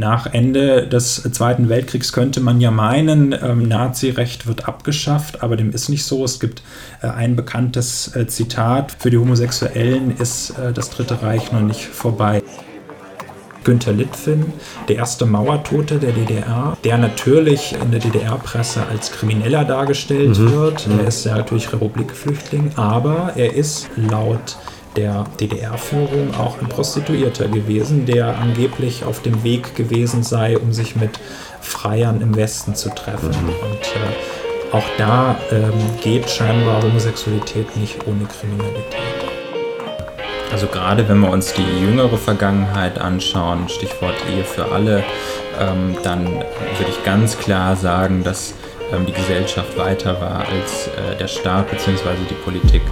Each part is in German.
Nach Ende des Zweiten Weltkriegs könnte man ja meinen, ähm, Nazirecht wird abgeschafft, aber dem ist nicht so. Es gibt äh, ein bekanntes äh, Zitat, für die Homosexuellen ist äh, das Dritte Reich noch nicht vorbei. Günter Litfin, der erste Mauertote der DDR, der natürlich in der DDR-Presse als Krimineller dargestellt mhm. wird. Er ist ja natürlich Republikflüchtling, aber er ist laut der DDR-Führung auch ein Prostituierter gewesen, der angeblich auf dem Weg gewesen sei, um sich mit Freiern im Westen zu treffen. Mhm. Und äh, auch da ähm, geht scheinbar Homosexualität nicht ohne Kriminalität. Also gerade wenn wir uns die jüngere Vergangenheit anschauen, Stichwort Ehe für alle, ähm, dann würde ich ganz klar sagen, dass ähm, die Gesellschaft weiter war als äh, der Staat bzw. die Politik.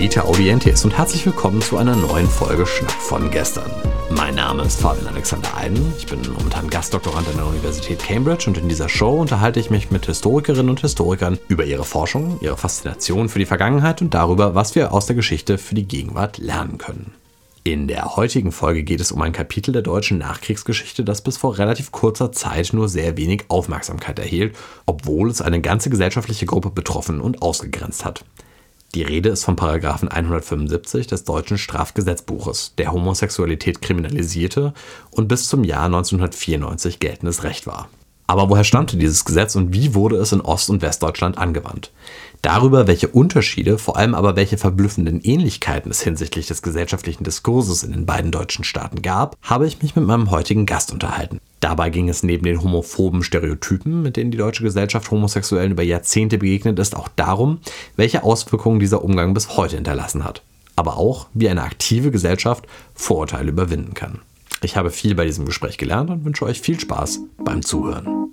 Vita Audientes und herzlich willkommen zu einer neuen Folge Schnack von gestern. Mein Name ist Fabian Alexander Eiden, ich bin momentan Gastdoktorand an der Universität Cambridge und in dieser Show unterhalte ich mich mit Historikerinnen und Historikern über ihre Forschung, ihre Faszination für die Vergangenheit und darüber, was wir aus der Geschichte für die Gegenwart lernen können. In der heutigen Folge geht es um ein Kapitel der deutschen Nachkriegsgeschichte, das bis vor relativ kurzer Zeit nur sehr wenig Aufmerksamkeit erhielt, obwohl es eine ganze gesellschaftliche Gruppe betroffen und ausgegrenzt hat. Die Rede ist vom Paragraphen 175 des deutschen Strafgesetzbuches, der Homosexualität kriminalisierte und bis zum Jahr 1994 geltendes Recht war. Aber woher stammte dieses Gesetz und wie wurde es in Ost- und Westdeutschland angewandt? Darüber, welche Unterschiede, vor allem aber welche verblüffenden Ähnlichkeiten es hinsichtlich des gesellschaftlichen Diskurses in den beiden deutschen Staaten gab, habe ich mich mit meinem heutigen Gast unterhalten. Dabei ging es neben den homophoben Stereotypen, mit denen die deutsche Gesellschaft Homosexuellen über Jahrzehnte begegnet ist, auch darum, welche Auswirkungen dieser Umgang bis heute hinterlassen hat. Aber auch, wie eine aktive Gesellschaft Vorurteile überwinden kann. Ich habe viel bei diesem Gespräch gelernt und wünsche euch viel Spaß beim Zuhören.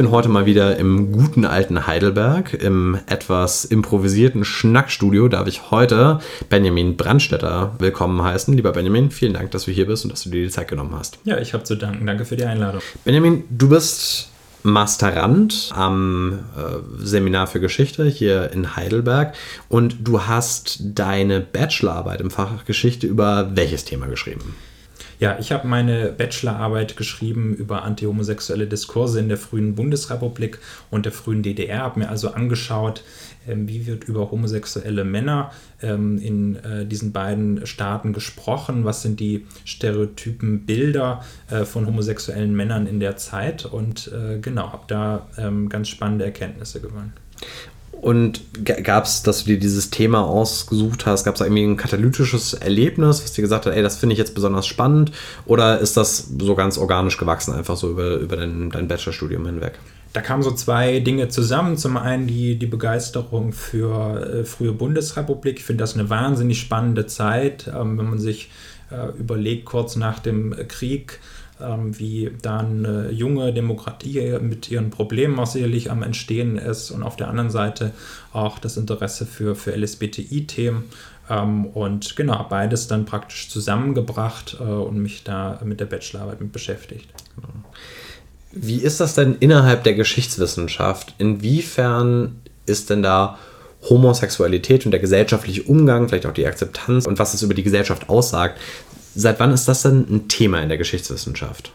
Bin heute mal wieder im guten alten Heidelberg, im etwas improvisierten Schnackstudio. Darf ich heute Benjamin Brandstetter willkommen heißen. Lieber Benjamin, vielen Dank, dass du hier bist und dass du dir die Zeit genommen hast. Ja, ich habe zu danken. Danke für die Einladung. Benjamin, du bist Masterand am äh, Seminar für Geschichte hier in Heidelberg und du hast deine Bachelorarbeit im Fach Geschichte über welches Thema geschrieben? Ja, ich habe meine Bachelorarbeit geschrieben über antihomosexuelle Diskurse in der frühen Bundesrepublik und der frühen DDR, habe mir also angeschaut, ähm, wie wird über homosexuelle Männer ähm, in äh, diesen beiden Staaten gesprochen, was sind die stereotypen Bilder äh, von homosexuellen Männern in der Zeit und äh, genau, habe da ähm, ganz spannende Erkenntnisse gewonnen. Und gab es, dass du dir dieses Thema ausgesucht hast, gab es da irgendwie ein katalytisches Erlebnis, was dir gesagt hat, ey, das finde ich jetzt besonders spannend? Oder ist das so ganz organisch gewachsen, einfach so über, über dein, dein Bachelorstudium hinweg? Da kamen so zwei Dinge zusammen. Zum einen die, die Begeisterung für äh, frühe Bundesrepublik. Ich finde das eine wahnsinnig spannende Zeit, ähm, wenn man sich äh, überlegt, kurz nach dem Krieg ähm, wie dann eine junge Demokratie mit ihren Problemen auch sicherlich am Entstehen ist und auf der anderen Seite auch das Interesse für, für LSBTI-Themen. Ähm, und genau, beides dann praktisch zusammengebracht äh, und mich da mit der Bachelorarbeit mit beschäftigt. Wie ist das denn innerhalb der Geschichtswissenschaft? Inwiefern ist denn da Homosexualität und der gesellschaftliche Umgang, vielleicht auch die Akzeptanz und was es über die Gesellschaft aussagt, Seit wann ist das denn ein Thema in der Geschichtswissenschaft?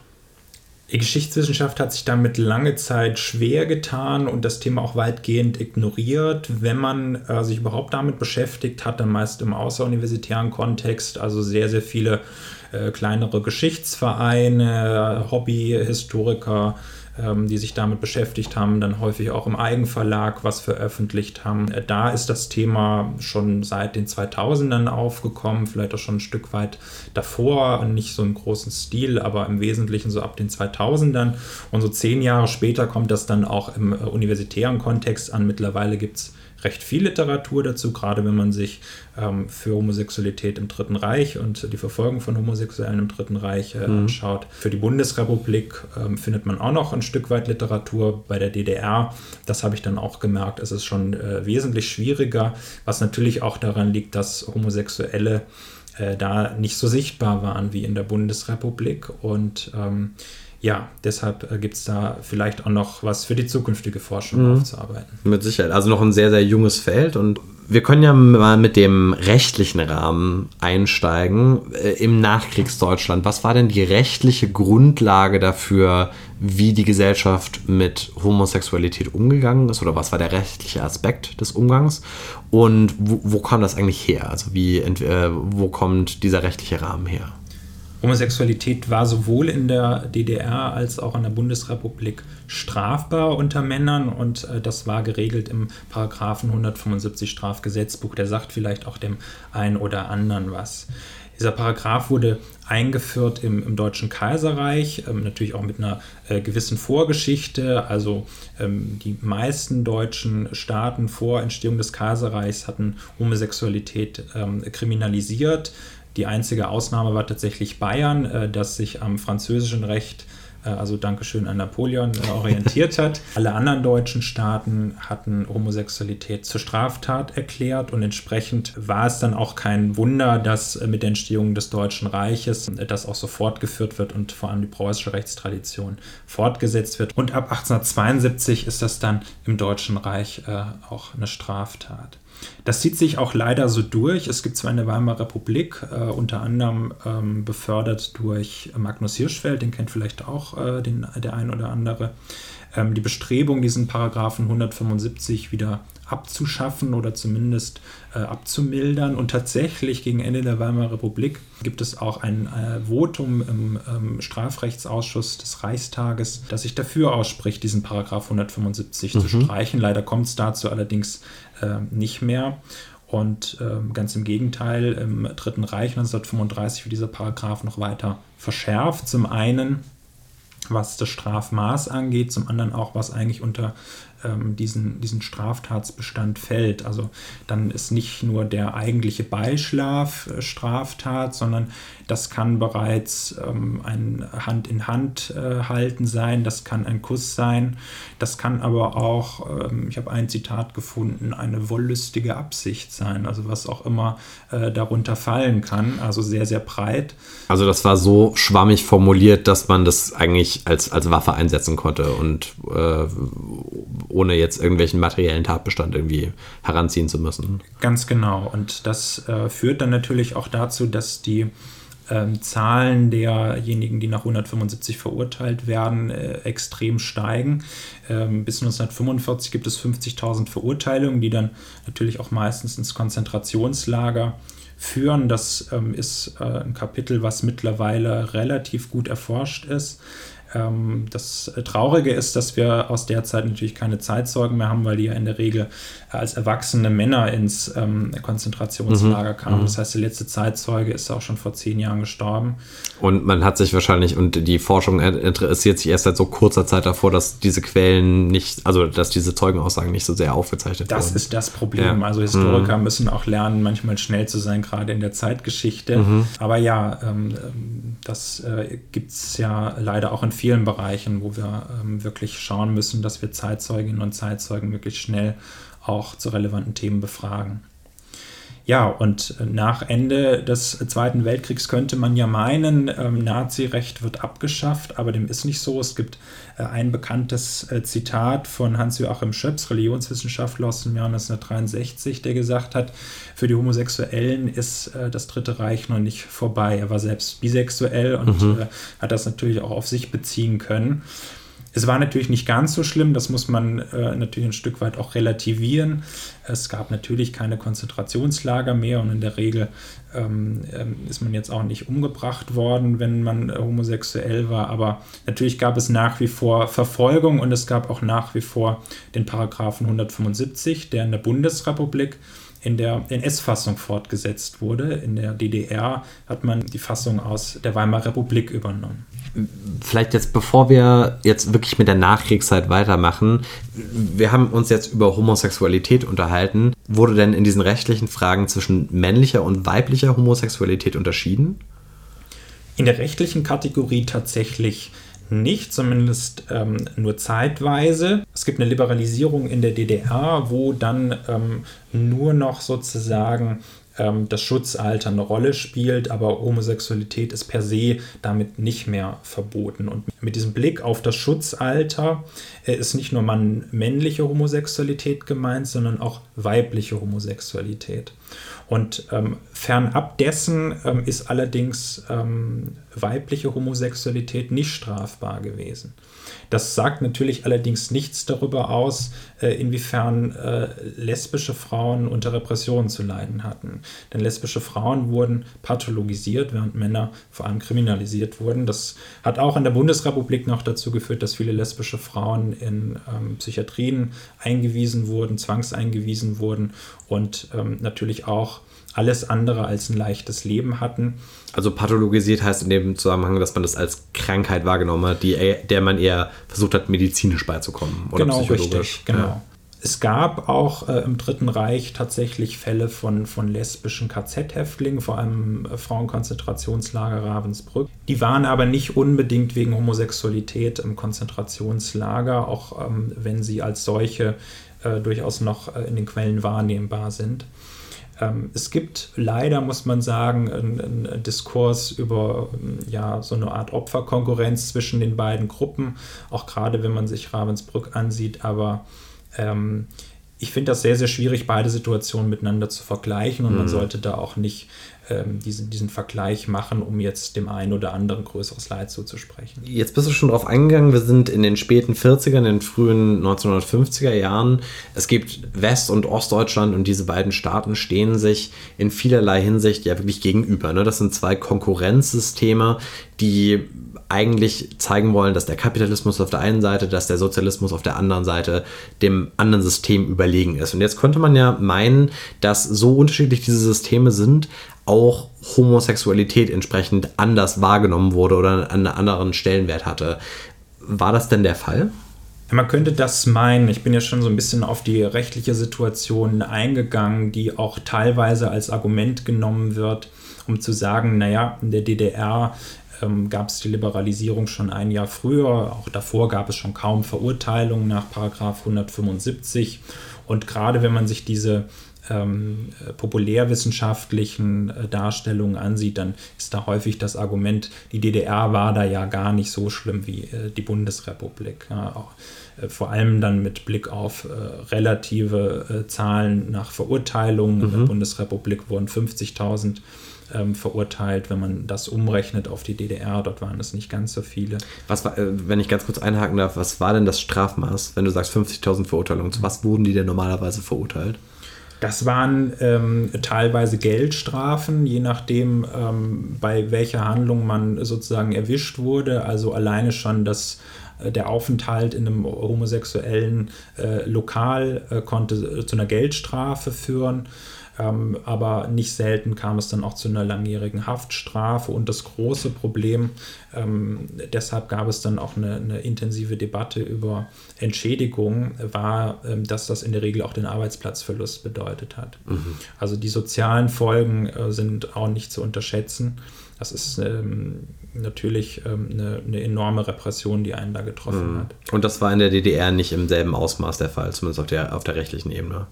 Die Geschichtswissenschaft hat sich damit lange Zeit schwer getan und das Thema auch weitgehend ignoriert. Wenn man äh, sich überhaupt damit beschäftigt hat, dann meist im außeruniversitären Kontext, also sehr, sehr viele äh, kleinere Geschichtsvereine, Hobbyhistoriker, ähm, die sich damit beschäftigt haben, dann häufig auch im Eigenverlag was veröffentlicht haben. Äh, da ist das Thema schon seit den 2000ern aufgekommen, vielleicht auch schon ein Stück weit davor, nicht so im großen Stil, aber im Wesentlichen so ab den 2000ern. Und so zehn Jahre später kommt das dann auch im äh, universitären Kontext an. Mittlerweile gibt es recht viel Literatur dazu, gerade wenn man sich ähm, für Homosexualität im Dritten Reich und die Verfolgung von Homosexuellen im Dritten Reich äh, mhm. anschaut. Für die Bundesrepublik ähm, findet man auch noch ein Stück weit Literatur. Bei der DDR, das habe ich dann auch gemerkt, ist es schon äh, wesentlich schwieriger, was natürlich auch daran liegt, dass Homosexuelle äh, da nicht so sichtbar waren wie in der Bundesrepublik und ähm, ja, deshalb äh, gibt es da vielleicht auch noch was für die zukünftige Forschung mhm. aufzuarbeiten. Mit Sicherheit. Also noch ein sehr, sehr junges Feld und wir können ja mal mit dem rechtlichen Rahmen einsteigen äh, im Nachkriegsdeutschland. Was war denn die rechtliche Grundlage dafür, wie die Gesellschaft mit Homosexualität umgegangen ist oder was war der rechtliche Aspekt des Umgangs und wo, wo kam das eigentlich her? Also wie, äh, wo kommt dieser rechtliche Rahmen her? Homosexualität war sowohl in der DDR als auch in der Bundesrepublik strafbar unter Männern und äh, das war geregelt im Paragraphen 175 Strafgesetzbuch. Der sagt vielleicht auch dem einen oder anderen was. Dieser Paragraph wurde eingeführt im, im Deutschen Kaiserreich, ähm, natürlich auch mit einer äh, gewissen Vorgeschichte. Also ähm, die meisten deutschen Staaten vor Entstehung des Kaiserreichs hatten Homosexualität ähm, kriminalisiert. Die einzige Ausnahme war tatsächlich Bayern, äh, das sich am französischen Recht äh, also Dankeschön an Napoleon, äh, orientiert hat. Alle anderen deutschen Staaten hatten Homosexualität zur Straftat erklärt und entsprechend war es dann auch kein Wunder, dass mit der Entstehung des Deutschen Reiches das auch so fortgeführt wird und vor allem die preußische Rechtstradition fortgesetzt wird. Und ab 1872 ist das dann im Deutschen Reich auch eine Straftat. Das zieht sich auch leider so durch. Es gibt zwar eine Weimarer Republik, äh, unter anderem ähm, befördert durch Magnus Hirschfeld, den kennt vielleicht auch äh, den, der ein oder andere, ähm, die Bestrebung, diesen Paragraphen 175 wieder abzuschaffen oder zumindest äh, abzumildern. Und tatsächlich gegen Ende der Weimarer Republik gibt es auch ein äh, Votum im ähm, Strafrechtsausschuss des Reichstages, das sich dafür ausspricht, diesen Paragraph 175 mhm. zu streichen. Leider kommt es dazu allerdings äh, nicht mehr. Und äh, ganz im Gegenteil, im Dritten Reich 1935 wird dieser Paragraph noch weiter verschärft. Zum einen was das Strafmaß angeht, zum anderen auch, was eigentlich unter ähm, diesen, diesen Straftatsbestand fällt. Also dann ist nicht nur der eigentliche Beischlaf äh, Straftat, sondern das kann bereits ähm, ein Hand in Hand äh, halten sein, das kann ein Kuss sein, das kann aber auch, ähm, ich habe ein Zitat gefunden, eine wollüstige Absicht sein, also was auch immer äh, darunter fallen kann, also sehr, sehr breit. Also das war so schwammig formuliert, dass man das eigentlich als, als Waffe einsetzen konnte und äh, ohne jetzt irgendwelchen materiellen Tatbestand irgendwie heranziehen zu müssen. Ganz genau. Und das äh, führt dann natürlich auch dazu, dass die ähm, Zahlen derjenigen, die nach 175 verurteilt werden, äh, extrem steigen. Ähm, bis 1945 gibt es 50.000 Verurteilungen, die dann natürlich auch meistens ins Konzentrationslager führen. Das ähm, ist äh, ein Kapitel, was mittlerweile relativ gut erforscht ist. Ähm, das Traurige ist, dass wir aus der Zeit natürlich keine Zeitzeugen mehr haben, weil die ja in der Regel als erwachsene Männer ins ähm, Konzentrationslager mhm. kamen. Mhm. Das heißt, der letzte Zeitzeuge ist auch schon vor zehn Jahren gestorben. Und man hat sich wahrscheinlich, und die Forschung interessiert sich erst seit so kurzer Zeit davor, dass diese Quellen nicht, also dass diese Zeugenaussagen nicht so sehr aufgezeichnet das wurden. Das ist das Problem. Ja. Also Historiker mhm. müssen auch lernen, manchmal schnell zu sein, gerade in der Zeitgeschichte. Mhm. Aber ja, ähm das äh, gibt es ja leider auch in vielen Bereichen, wo wir ähm, wirklich schauen müssen, dass wir Zeitzeuginnen und Zeitzeugen wirklich schnell auch zu relevanten Themen befragen. Ja, und nach Ende des Zweiten Weltkriegs könnte man ja meinen, ähm, Nazirecht wird abgeschafft, aber dem ist nicht so. Es gibt äh, ein bekanntes äh, Zitat von Hans-Joachim Schöps, Religionswissenschaftler aus dem Jahr 1963, der gesagt hat, für die Homosexuellen ist äh, das Dritte Reich noch nicht vorbei. Er war selbst bisexuell und mhm. Äh, hat das natürlich auch auf sich beziehen können. Es war natürlich nicht ganz so schlimm, das muss man äh, natürlich ein Stück weit auch relativieren. Es gab natürlich keine Konzentrationslager mehr und in der Regel ähm, ähm, ist man jetzt auch nicht umgebracht worden, wenn man äh, homosexuell war, aber natürlich gab es nach wie vor Verfolgung und es gab auch nach wie vor den Paragraphen 175, der in der Bundesrepublik in der NS-Fassung fortgesetzt wurde. In der DDR hat man die Fassung aus der Weimarer Republik übernommen. Vielleicht jetzt, bevor wir jetzt wirklich mit der Nachkriegszeit weitermachen, wir haben uns jetzt über Homosexualität unterhalten. Wurde denn in diesen rechtlichen Fragen zwischen männlicher und weiblicher Homosexualität unterschieden? In der rechtlichen Kategorie tatsächlich nicht, zumindest ähm, nur zeitweise. Es gibt eine Liberalisierung in der DDR, wo dann ähm, nur noch sozusagen ähm, das Schutzalter eine Rolle spielt, aber Homosexualität ist per se damit nicht mehr verboten. Und mit diesem Blick auf das Schutzalter äh, ist nicht nur man männliche Homosexualität gemeint, sondern auch weibliche Homosexualität. Und ähm, fernab dessen ähm, ist allerdings ähm, weibliche Homosexualität nicht strafbar gewesen. Das sagt natürlich allerdings nichts darüber aus, äh, inwiefern äh, lesbische Frauen unter Repressionen zu leiden hatten. Denn lesbische Frauen wurden pathologisiert, während Männer vor allem kriminalisiert wurden. Das hat auch in der Bundesrepublik noch dazu geführt, dass viele lesbische Frauen in ähm, Psychiatrien eingewiesen wurden, zwangseingewiesen wurden und ähm, natürlich auch alles andere als ein leichtes Leben hatten. Also pathologisiert heißt in dem Zusammenhang, dass man das als Krankheit wahrgenommen hat, die, der man eher versucht hat, medizinisch beizukommen oder genau, psychologisch. Richtig, genau. Ja. Es gab auch äh, im Dritten Reich tatsächlich Fälle von, von lesbischen KZ-Häftlingen, vor allem äh, Frauenkonzentrationslager Ravensbrück. Die waren aber nicht unbedingt wegen Homosexualität im Konzentrationslager, auch ähm, wenn sie als solche äh, durchaus noch äh, in den Quellen wahrnehmbar sind. Ähm, es gibt leider, muss man sagen, einen, Diskurs über ähm, ja, so eine Art Opferkonkurrenz zwischen den beiden Gruppen, auch gerade wenn man sich Ravensbrück ansieht, aber ähm, ich finde das sehr, sehr schwierig, beide Situationen miteinander zu vergleichen und mhm. man sollte da auch nicht ähm, diesen, diesen Vergleich machen, um jetzt dem einen oder anderen größeres Leid zuzusprechen. Jetzt bist du schon drauf eingegangen, wir sind in den späten 40er, in den frühen 1950er Jahren. Es gibt West- und Ostdeutschland und diese beiden Staaten stehen sich in vielerlei Hinsicht ja wirklich gegenüber. Ne? Das sind zwei Konkurrenzsysteme, die eigentlich zeigen wollen, dass der Kapitalismus auf der einen Seite, dass der Sozialismus auf der anderen Seite dem anderen System überlegen ist. Und jetzt könnte man ja meinen, dass so unterschiedlich diese Systeme sind, auch Homosexualität entsprechend anders wahrgenommen wurde oder einen anderen Stellenwert hatte. War das denn der Fall? Man könnte das meinen. Ich bin ja schon so ein bisschen auf die rechtliche Situation eingegangen, die auch teilweise als Argument genommen wird, um zu sagen, naja, in der DDR ähm, gab es die Liberalisierung schon ein Jahr früher. Auch davor gab es schon kaum Verurteilungen nach Paragraf 175. Und gerade wenn man sich diese ähm, populärwissenschaftlichen äh, Darstellungen ansieht, dann ist da häufig das Argument, die DDR war da ja gar nicht so schlimm wie äh, die Bundesrepublik. Ja, auch, äh, vor allem dann mit Blick auf äh, relative äh, Zahlen nach Verurteilungen. Mhm. In der mhm. Bundesrepublik wurden 50.000 ähm, verurteilt. Wenn man das umrechnet auf die DDR, dort waren es nicht ganz so viele. Was war, äh, wenn ich ganz kurz einhaken darf, was war denn das Strafmaß, wenn du sagst 50.000 Verurteilungen? Zu was wurden die denn normalerweise verurteilt? Das waren ähm, teilweise Geldstrafen, je nachdem, ähm, bei welcher Handlung man sozusagen erwischt wurde. Also alleine schon das, äh, der Aufenthalt in einem homosexuellen äh, Lokal äh, konnte zu einer Geldstrafe führen. Ähm, aber nicht selten kam es dann auch zu einer langjährigen Haftstrafe. Und das große Problem, ähm, deshalb gab es dann auch eine, eine intensive Debatte über Entschädigung, war, ähm, dass das in der Regel auch den Arbeitsplatzverlust bedeutet hat. Mhm. Also die sozialen Folgen äh, sind auch nicht zu unterschätzen. Das ist ähm, natürlich ähm, eine, eine, enorme Repression, die einen da getroffen mhm. hat. Und das war in der DDR nicht im selben Ausmaß der Fall, zumindest auf der, auf der rechtlichen Ebene.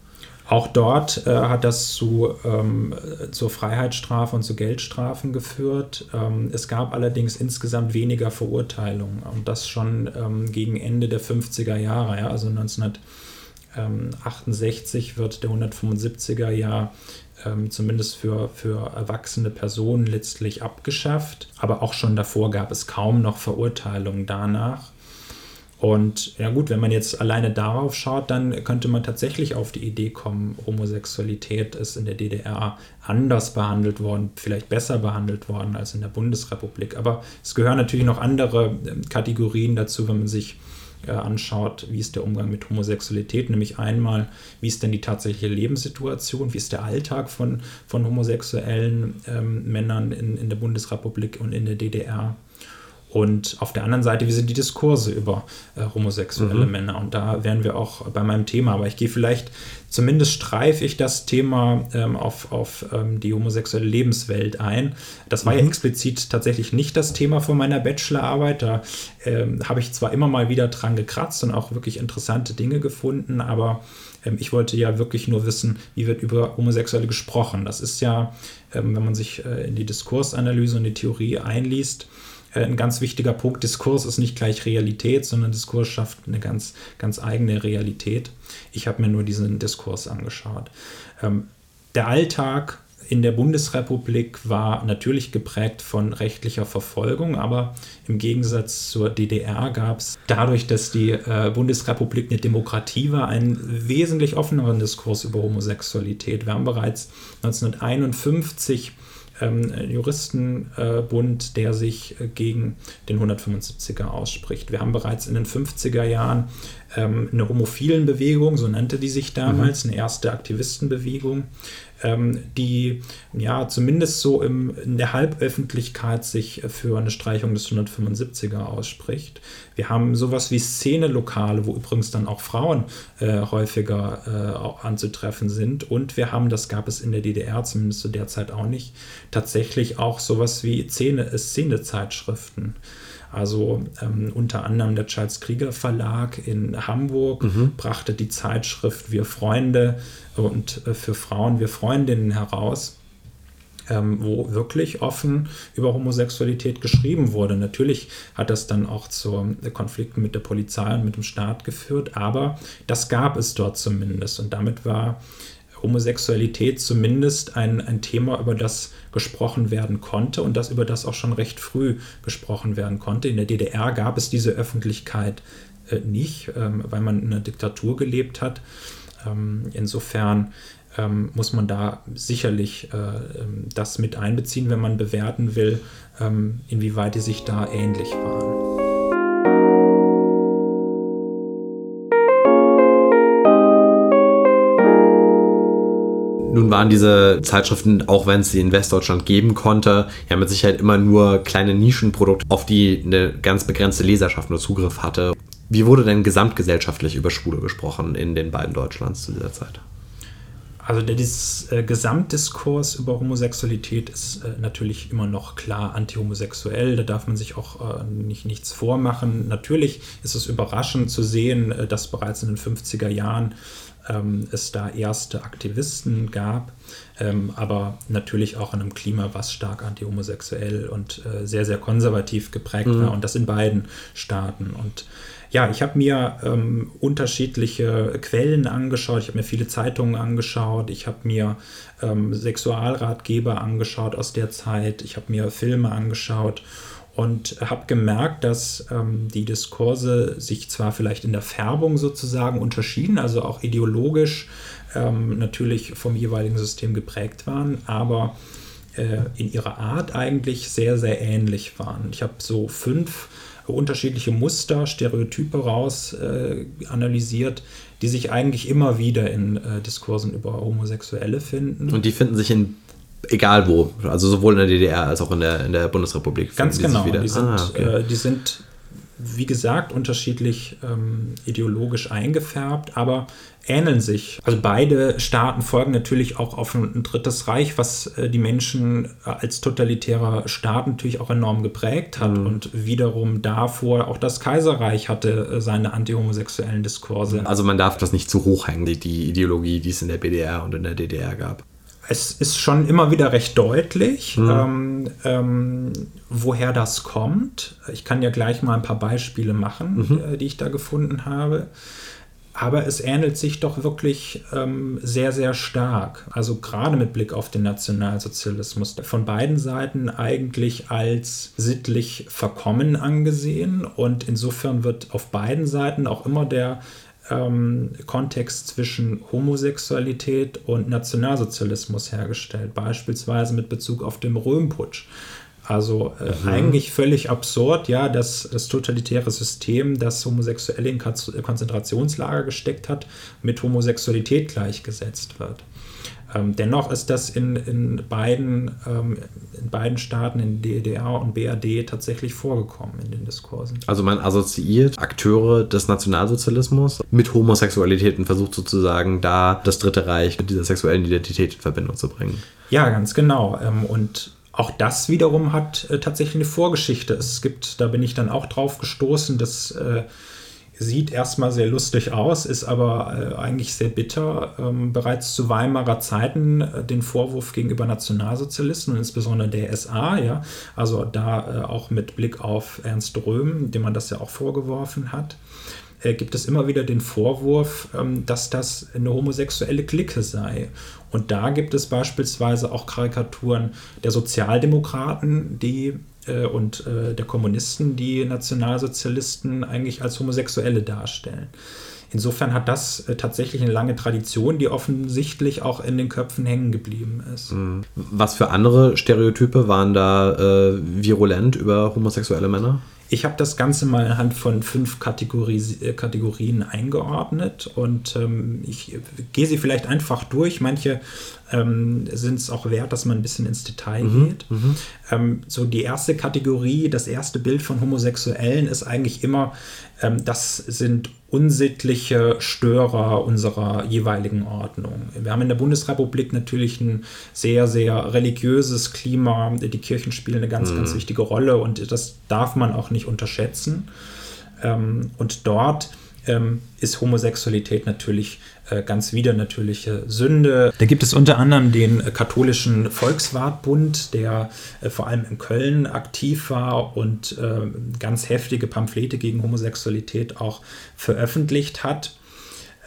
Auch dort äh, hat das zu, ähm, zur Freiheitsstrafe und zu Geldstrafen geführt. Ähm, es gab allerdings insgesamt weniger Verurteilungen und das schon ähm, gegen Ende der 50er Jahre. Ja? Also 1968 wird der 175er Jahr ähm, zumindest für, für erwachsene Personen letztlich abgeschafft. Aber auch schon davor gab es kaum noch Verurteilungen danach. Und ja gut, wenn man jetzt alleine darauf schaut, dann könnte man tatsächlich auf die Idee kommen, Homosexualität ist in der DDR anders behandelt worden, vielleicht besser behandelt worden als in der Bundesrepublik. Aber es gehören natürlich noch andere ähm, Kategorien dazu, wenn man sich äh, anschaut, wie ist der Umgang mit Homosexualität, nämlich einmal, wie ist denn die tatsächliche Lebenssituation, wie ist der Alltag von, von homosexuellen ähm, Männern in, in der Bundesrepublik und in der DDR Und auf der anderen Seite, wie sind die Diskurse über äh, homosexuelle mhm. Männer? Und da wären wir auch bei meinem Thema. Aber ich gehe vielleicht, zumindest streife ich das Thema ähm, auf, auf ähm, die homosexuelle Lebenswelt ein. Das war mhm. ja explizit tatsächlich nicht das Thema von meiner Bachelorarbeit. Da ähm, habe ich zwar immer mal wieder dran gekratzt und auch wirklich interessante Dinge gefunden, aber ähm, ich wollte ja wirklich nur wissen, wie wird über Homosexuelle gesprochen. Das ist ja, ähm, wenn man sich äh, in die Diskursanalyse und die Theorie einliest, ein ganz wichtiger Punkt. Diskurs ist nicht gleich Realität, sondern Diskurs schafft eine ganz, ganz eigene Realität. Ich habe mir nur diesen Diskurs angeschaut. Ähm, der Alltag in der Bundesrepublik war natürlich geprägt von rechtlicher Verfolgung, aber im Gegensatz zur DDR gab es dadurch, dass die äh, Bundesrepublik eine Demokratie war, einen wesentlich offeneren Diskurs über Homosexualität. Wir haben bereits 1951 ähm, Juristenbund, der sich äh, gegen den 175er ausspricht. Wir haben bereits in den 50er Jahren ähm, eine homophilen Bewegung, so nannte die sich damals, mhm. eine erste Aktivistenbewegung, ähm, die ja zumindest so im, in der Halböffentlichkeit sich für eine Streichung des 175er ausspricht. Wir haben sowas wie Szenelokale, wo übrigens dann auch Frauen äh, häufiger äh, anzutreffen sind. Und wir haben, das gab es in der DDR zumindest zu der Zeit auch nicht, tatsächlich auch sowas wie Szene, Szenezeitschriften. Also ähm, unter anderem der Charles Krieger Verlag in Hamburg mhm. brachte die Zeitschrift Wir Freunde und äh, für Frauen Wir Freundinnen heraus. Ähm, wo wirklich offen über Homosexualität geschrieben wurde. Natürlich hat das dann auch zu Konflikten mit der Polizei und mit dem Staat geführt, aber das gab es dort zumindest und damit war Homosexualität zumindest ein, ein Thema, über das gesprochen werden konnte und das über das auch schon recht früh gesprochen werden konnte. In der DDR gab es diese Öffentlichkeit äh, nicht, ähm, weil man in einer Diktatur gelebt hat. Ähm, insofern ähm, muss man da sicherlich äh, ähm, das mit einbeziehen, wenn man bewerten will, ähm, inwieweit die sich da ähnlich waren. Nun waren diese Zeitschriften, auch wenn es sie in Westdeutschland geben konnte, ja mit Sicherheit immer nur kleine Nischenprodukte, auf die eine ganz begrenzte Leserschaft nur Zugriff hatte. Wie wurde denn gesamtgesellschaftlich über Schwule gesprochen in den beiden Deutschlands zu dieser Zeit? Also der dieses, äh, Gesamtdiskurs über Homosexualität ist äh, natürlich immer noch klar antihomosexuell. Da darf man sich auch äh, nicht, nichts vormachen. Natürlich ist es überraschend zu sehen, äh, dass bereits in den 50er Jahren ähm, es da erste Aktivisten gab, ähm, aber natürlich auch in einem Klima, was stark antihomosexuell und äh, sehr, sehr konservativ geprägt mhm. war und das in beiden Staaten. Und ja, ich habe mir ähm, unterschiedliche Quellen angeschaut, ich habe mir viele Zeitungen angeschaut, ich habe mir ähm, Sexualratgeber angeschaut aus der Zeit, ich habe mir Filme angeschaut und habe gemerkt, dass ähm, die Diskurse sich zwar vielleicht in der Färbung sozusagen unterschieden, also auch ideologisch ähm, natürlich vom jeweiligen System geprägt waren, aber äh, in ihrer Art eigentlich sehr, sehr ähnlich waren. Ich habe so fünf unterschiedliche Muster, Stereotype raus äh, analysiert, die sich eigentlich immer wieder in äh, Diskursen über Homosexuelle finden. Und die finden sich in egal wo, also sowohl in der DDR als auch in der, in der Bundesrepublik. Ganz genau, die sind, ah, okay. äh, die sind, wie gesagt, unterschiedlich ähm, ideologisch eingefärbt, aber ähneln sich. Also beide Staaten folgen natürlich auch auf ein, ein drittes Reich, was äh, die Menschen äh, als totalitärer Staat natürlich auch enorm geprägt hat mhm. und wiederum davor auch das Kaiserreich hatte äh, seine antihomosexuellen Diskurse. Also man darf das nicht zu hoch hängen, die, die Ideologie, die es in der BDR und in der DDR gab es ist schon immer wieder recht deutlich, mhm. ähm, ähm, woher das kommt. Ich kann ja gleich mal ein paar Beispiele machen, mhm. äh, die ich da gefunden habe. Aber es ähnelt sich doch wirklich ähm, sehr, sehr stark. Also gerade mit Blick auf den Nationalsozialismus. Von beiden Seiten eigentlich als sittlich verkommen angesehen. Und insofern wird auf beiden Seiten auch immer der ähm, Kontext zwischen Homosexualität und Nationalsozialismus hergestellt, beispielsweise mit Bezug auf den Röhmputsch. Also äh, mhm. eigentlich völlig absurd, ja, dass das totalitäre System, das Homosexuelle in Konzentrationslager gesteckt hat, mit Homosexualität gleichgesetzt wird. Ähm, dennoch ist das in, in, beiden, ähm, in beiden Staaten, in DDR und BRD, tatsächlich vorgekommen in den Diskursen. Also man assoziiert Akteure des Nationalsozialismus mit Homosexualität und versucht sozusagen da das Dritte Reich mit dieser sexuellen Identität in Verbindung zu bringen. Ja, ganz genau. Ähm, und auch das wiederum hat äh, tatsächlich eine Vorgeschichte. Es gibt, da bin ich dann auch drauf gestoßen, dass äh, sieht erstmal sehr lustig aus, ist aber äh, eigentlich sehr bitter. Ähm, bereits zu Weimarer Zeiten äh, den Vorwurf gegenüber Nationalsozialisten und insbesondere der SA, ja, also da äh, auch mit Blick auf Ernst Röhm, dem man das ja auch vorgeworfen hat, äh, gibt es immer wieder den Vorwurf, ähm, dass das eine homosexuelle Clique sei. Und da gibt es beispielsweise auch Karikaturen der Sozialdemokraten, die äh, und äh, der Kommunisten, die Nationalsozialisten eigentlich als Homosexuelle darstellen. Insofern hat das äh, tatsächlich eine lange Tradition, die offensichtlich auch in den Köpfen hängen geblieben ist. Mhm. Was für andere Stereotype waren da äh, virulent über homosexuelle Männer? Ich habe das Ganze mal anhand von fünf Kategorie, äh, Kategorien eingeordnet und ähm, ich gehe sie vielleicht einfach durch. Manche ähm, sind es auch wert, dass man ein bisschen ins Detail mhm, geht. Mhm. Ähm, so die erste Kategorie, das erste Bild von Homosexuellen ist eigentlich immer, ähm, das sind unsittliche Störer unserer jeweiligen Ordnung. Wir haben in der Bundesrepublik natürlich ein sehr, sehr religiöses Klima. Die Kirchen spielen eine ganz, mhm. ganz wichtige Rolle und das darf man auch nicht unterschätzen. Ähm, und dort ähm, ist Homosexualität natürlich äh, ganz widernatürliche Sünde. Da gibt es unter anderem den äh, katholischen Volkswartbund, der äh, vor allem in Köln aktiv war und ganz heftige Pamphlete gegen Homosexualität auch veröffentlicht hat.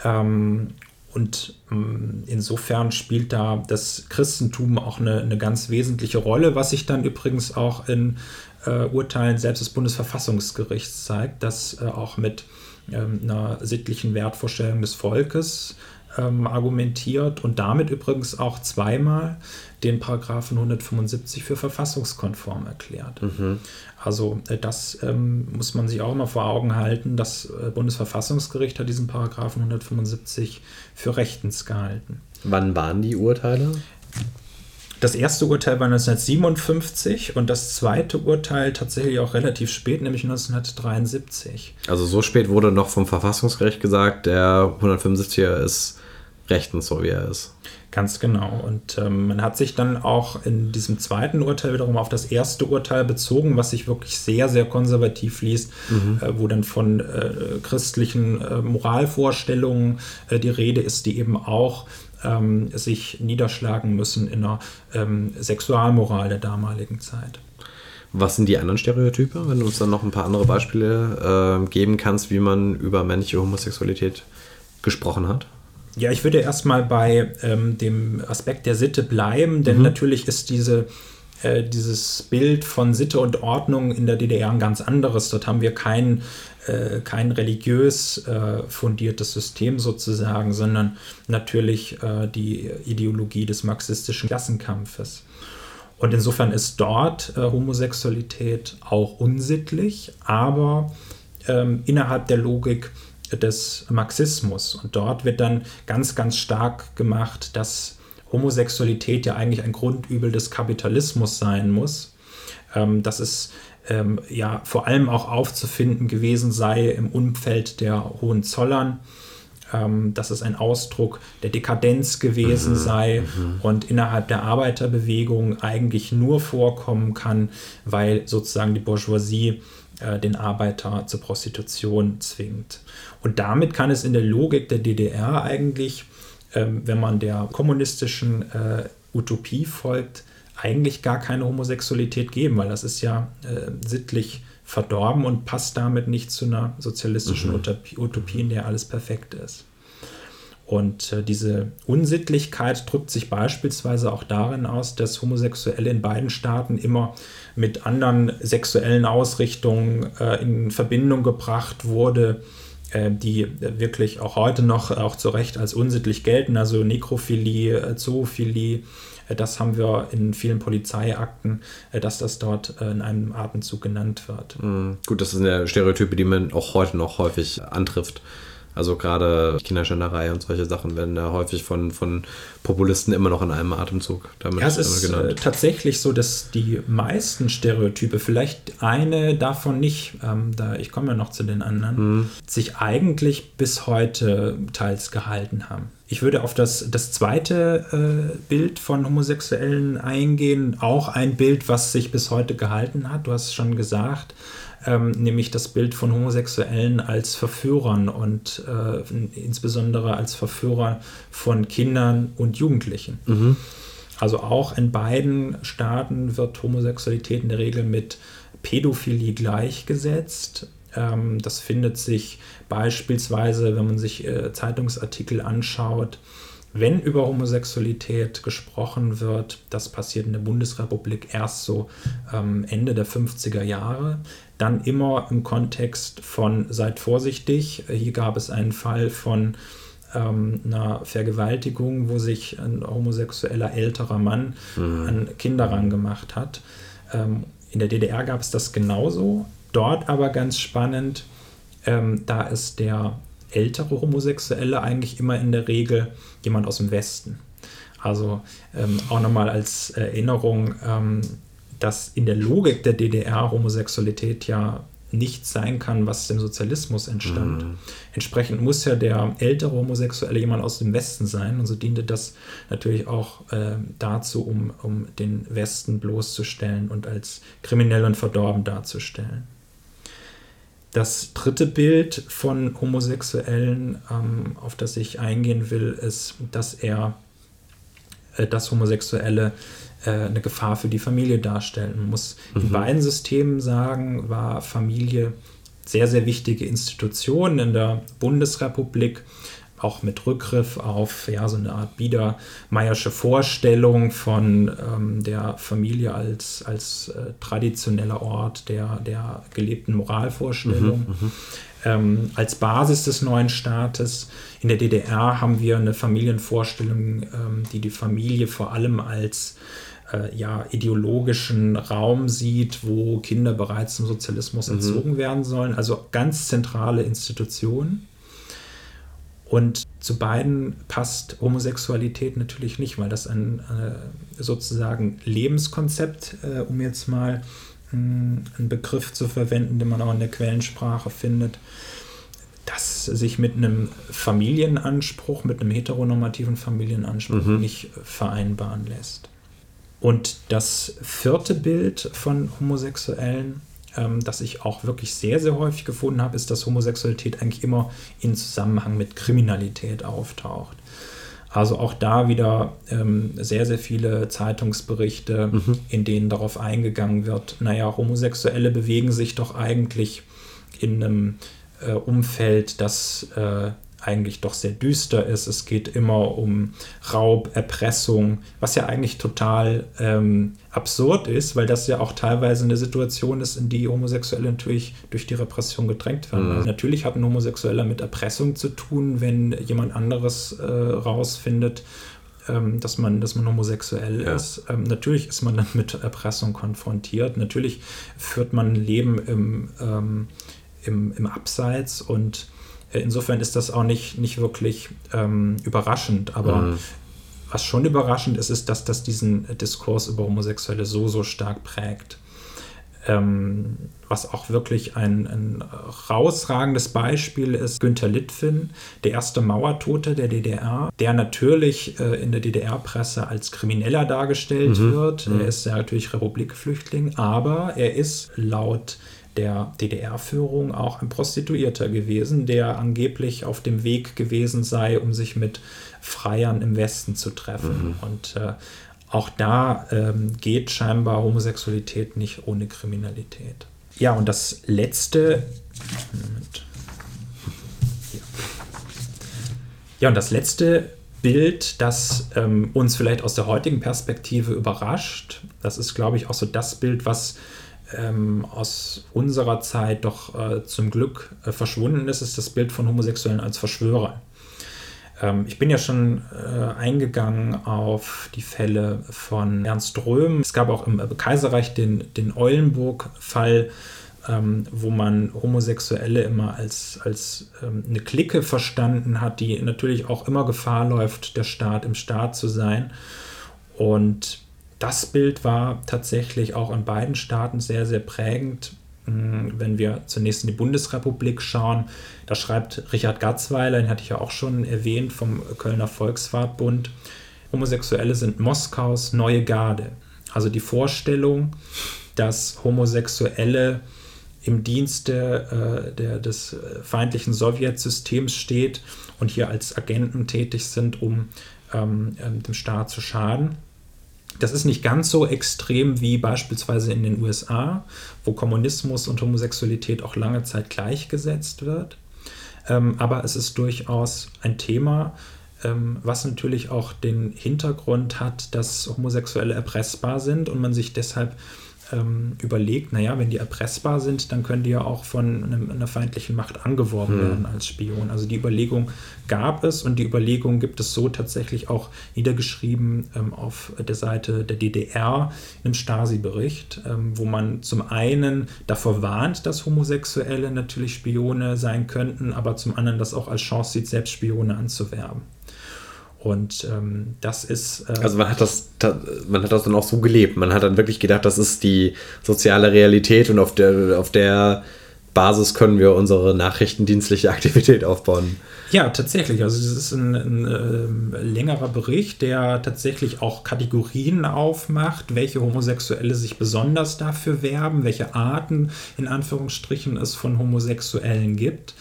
Ähm, und mm, insofern spielt da das Christentum auch eine, eine, ganz wesentliche Rolle, was sich dann übrigens auch in äh, Urteilen selbst des Bundesverfassungsgerichts zeigt, dass äh, auch mit ähm, einer sittlichen Wertvorstellung des Volkes ähm, argumentiert und damit übrigens auch zweimal den Paragraphen 175 für verfassungskonform erklärt. Mhm. Also äh, das ähm, muss man sich auch immer vor Augen halten. Das äh, Bundesverfassungsgericht hat diesen Paragraphen 175 für rechtens gehalten. Wann waren die Urteile? Das erste Urteil war 1957 und das zweite Urteil tatsächlich auch relativ spät, nämlich 1973. Also so spät wurde noch vom Verfassungsgericht gesagt, der 175er ist rechtens, so wie er ist. Ganz genau. Und ähm, man hat sich dann auch in diesem zweiten Urteil wiederum auf das erste Urteil bezogen, was sich wirklich sehr, sehr konservativ liest, mhm. äh, wo dann von äh, christlichen äh, Moralvorstellungen äh, die Rede ist, die eben auch ähm, sich niederschlagen müssen in der ähm, Sexualmoral der damaligen Zeit. Was sind die anderen Stereotype, wenn du uns dann noch ein paar andere Beispiele äh, geben kannst, wie man über männliche Homosexualität gesprochen hat? Ja, ich würde erstmal bei ähm, dem Aspekt der Sitte bleiben, denn mhm. natürlich ist diese äh, dieses Bild von Sitte und Ordnung in der DDR ein ganz anderes. Dort haben wir kein, äh, kein religiös äh, fundiertes System sozusagen, sondern natürlich äh, die Ideologie des marxistischen Klassenkampfes. Und insofern ist dort äh, Homosexualität auch unsittlich, aber ähm, innerhalb der Logik des Marxismus. Und dort wird dann ganz, ganz stark gemacht, dass Homosexualität ja eigentlich ein Grundübel des Kapitalismus sein muss. Ähm, dass es ähm, ja vor allem auch aufzufinden gewesen sei im Umfeld der Hohenzollern. Ähm, dass es ein Ausdruck der Dekadenz gewesen mhm, sei mhm. und innerhalb der Arbeiterbewegung eigentlich nur vorkommen kann, weil sozusagen die Bourgeoisie äh, den Arbeiter zur Prostitution zwingt. Und damit kann es in der Logik der DDR eigentlich ähm, wenn man der kommunistischen äh, Utopie folgt, eigentlich gar keine Homosexualität geben, weil das ist ja äh, sittlich verdorben und passt damit nicht zu einer sozialistischen mhm. Utopie, Utopie, in der alles perfekt ist. Und äh, diese Unsittlichkeit drückt sich beispielsweise auch darin aus, dass Homosexuelle in beiden Staaten immer mit anderen sexuellen Ausrichtungen äh, in Verbindung gebracht wurde, die wirklich auch heute noch auch zu Recht als unsittlich gelten, also Nekrophilie, äh, Zoophilie, äh, das haben wir in vielen Polizeiakten, dass das dort in einem Atemzug genannt wird. Mhm. Gut, das sind ja Stereotype, die man auch heute noch häufig antrifft. Also gerade Kinderschänderei und solche Sachen werden da häufig von, von Populisten immer noch in einem Atemzug damit ja, es ist genannt. Äh, tatsächlich so, dass die meisten Stereotype, vielleicht eine davon nicht, ähm, da ich komme ja noch zu den anderen, mhm. sich eigentlich bis heute teils gehalten haben. Ich würde auf das, das zweite äh, Bild von Homosexuellen eingehen, auch ein Bild, was sich bis heute gehalten hat. Du hast es schon gesagt ähm, nämlich das Bild von Homosexuellen als Verführern und äh, insbesondere als Verführer von Kindern und Jugendlichen. Mhm. Also auch in beiden Staaten wird Homosexualität in der Regel mit Pädophilie gleichgesetzt. Ähm, das findet sich beispielsweise, wenn man sich äh, Zeitungsartikel anschaut, wenn über Homosexualität gesprochen wird, das passiert in der Bundesrepublik erst so ähm, Ende der 50er Jahre, dann immer im Kontext von seid vorsichtig. Hier gab es einen Fall von ähm, einer Vergewaltigung, wo sich ein homosexueller älterer Mann mhm. an Kinder rangemacht hat. Ähm, in der DDR gab es das genauso. Dort aber ganz spannend, ähm, da ist der ältere Homosexuelle eigentlich immer in der Regel jemand aus dem Westen. Also ähm, auch nochmal als Erinnerung, ähm, dass in der Logik der DDR Homosexualität ja nicht sein kann, was dem Sozialismus entstand. Mhm. Entsprechend muss ja der ältere Homosexuelle jemand aus dem Westen sein. Und so diente das natürlich auch äh, dazu, um, um den Westen bloßzustellen und als kriminell und verdorben darzustellen. Das dritte Bild von Homosexuellen, ähm, auf das ich eingehen will, ist, dass er, äh, dass Homosexuelle äh, eine Gefahr für die Familie darstellen. Man muss mhm. in beiden Systemen sagen, war Familie sehr, sehr wichtige Institution in der Bundesrepublik auch mit Rückgriff auf ja, so eine Art biedermeiersche Vorstellung von ähm, der Familie als, als äh, traditioneller Ort der, der gelebten Moralvorstellung. Mhm, mhm, ähm, als Basis des neuen Staates. In der DDR haben wir eine Familienvorstellung, ähm, die die Familie vor allem als äh, ja, ideologischen Raum sieht, wo Kinder bereits zum Sozialismus mhm. entzogen werden sollen. Also ganz zentrale Institutionen. Und zu beiden passt Homosexualität natürlich nicht, weil das ein äh, sozusagen Lebenskonzept, äh, um jetzt mal mh, hm, einen Begriff zu verwenden, den man auch in der Quellensprache findet, das sich mit einem Familienanspruch, mit einem heteronormativen Familienanspruch mhm. nicht vereinbaren lässt. Und das vierte Bild von Homosexuellen ähm, das ich auch wirklich sehr, sehr häufig gefunden habe, ist, dass Homosexualität eigentlich immer in Zusammenhang mit Kriminalität auftaucht. Also auch da wieder ähm, sehr, sehr viele Zeitungsberichte, mhm. in denen darauf eingegangen wird, naja, Homosexuelle bewegen sich doch eigentlich in einem äh, Umfeld, das äh, eigentlich doch sehr düster ist. Es geht immer um Raub, Erpressung, was ja eigentlich total ähm, absurd ist, weil das ja auch teilweise eine Situation ist, in die Homosexuelle natürlich durch die Repression gedrängt werden. Mhm. Also natürlich hat ein Homosexueller mit Erpressung zu tun, wenn jemand anderes äh, rausfindet, ähm, dass, man, dass man homosexuell ja. ist. Ähm, natürlich ist man dann mit Erpressung konfrontiert. Natürlich führt man ein Leben im, ähm, im, im Abseits und Insofern ist das auch nicht, nicht wirklich ähm, überraschend, aber mhm. was schon überraschend ist, ist, dass das diesen Diskurs über Homosexuelle so, so stark prägt. Ähm, was auch wirklich ein, ein rausragendes Beispiel ist, Günter Litwin, der erste Mauertote der DDR, der natürlich äh, in der DDR-Presse als Krimineller dargestellt mhm. wird. Mhm. Er ist ja natürlich Republikflüchtling, aber er ist laut der DDR-Führung auch ein Prostituierter gewesen, der angeblich auf dem Weg gewesen sei, um sich mit Freiern im Westen zu treffen. Mhm. Und äh, auch da ähm, geht scheinbar Homosexualität nicht ohne Kriminalität. Ja, und das letzte. Moment. Ja, und das letzte Bild, das ähm, uns vielleicht aus der heutigen Perspektive überrascht, das ist, glaube ich, auch so das Bild, was ähm, aus unserer Zeit doch äh, zum Glück äh, verschwunden ist, ist das Bild von Homosexuellen als Verschwörer. Ähm, ich bin ja schon äh, eingegangen auf die Fälle von Ernst Röhm. Es gab auch im äh, Kaiserreich den, den Eulenburg-Fall, ähm, wo man Homosexuelle immer als, als ähm, eine Clique verstanden hat, die natürlich auch immer Gefahr läuft, der Staat im Staat zu sein. Und das Bild war tatsächlich auch in beiden Staaten sehr, sehr prägend. Hm, wenn wir zunächst in die Bundesrepublik schauen, da schreibt Richard Gatzweiler, den hatte ich ja auch schon erwähnt, vom Kölner Volksfahrtbund, Homosexuelle sind Moskaus neue Garde. Also die Vorstellung, dass Homosexuelle im Dienste äh, der, des feindlichen Sowjetsystems steht und hier als Agenten tätig sind, um ähm, ähm dem Staat zu schaden. Das ist nicht ganz so extrem wie beispielsweise in den USA, wo Kommunismus und Homosexualität auch lange Zeit gleichgesetzt wird. Ähm, aber es ist durchaus ein Thema, ähm, was natürlich auch den Hintergrund hat, dass Homosexuelle erpressbar sind und man sich deshalb ähm, überlegt, naja, wenn die erpressbar sind, dann können die ja auch von einem, einer feindlichen Macht angeworben hm. werden als Spion. Also die Überlegung gab es und die Überlegung gibt es so tatsächlich auch niedergeschrieben ähm, auf der Seite der DDR im Stasi-Bericht, ähm, wo man zum einen davor warnt, dass Homosexuelle natürlich Spione sein könnten, aber zum anderen das auch als Chance sieht, selbst Spione anzuwerben. Und ähm, das ist. Äh, also man hat das, man hat das dann auch so gelebt. Man hat dann wirklich gedacht, das ist die soziale Realität und auf der, auf der Basis können wir unsere nachrichtendienstliche Aktivität aufbauen. Ja, tatsächlich. Also es ist ein, ein äh, längerer Bericht, der tatsächlich auch Kategorien aufmacht, welche Homosexuelle sich besonders dafür werben, welche Arten in Anführungsstrichen es von Homosexuellen gibt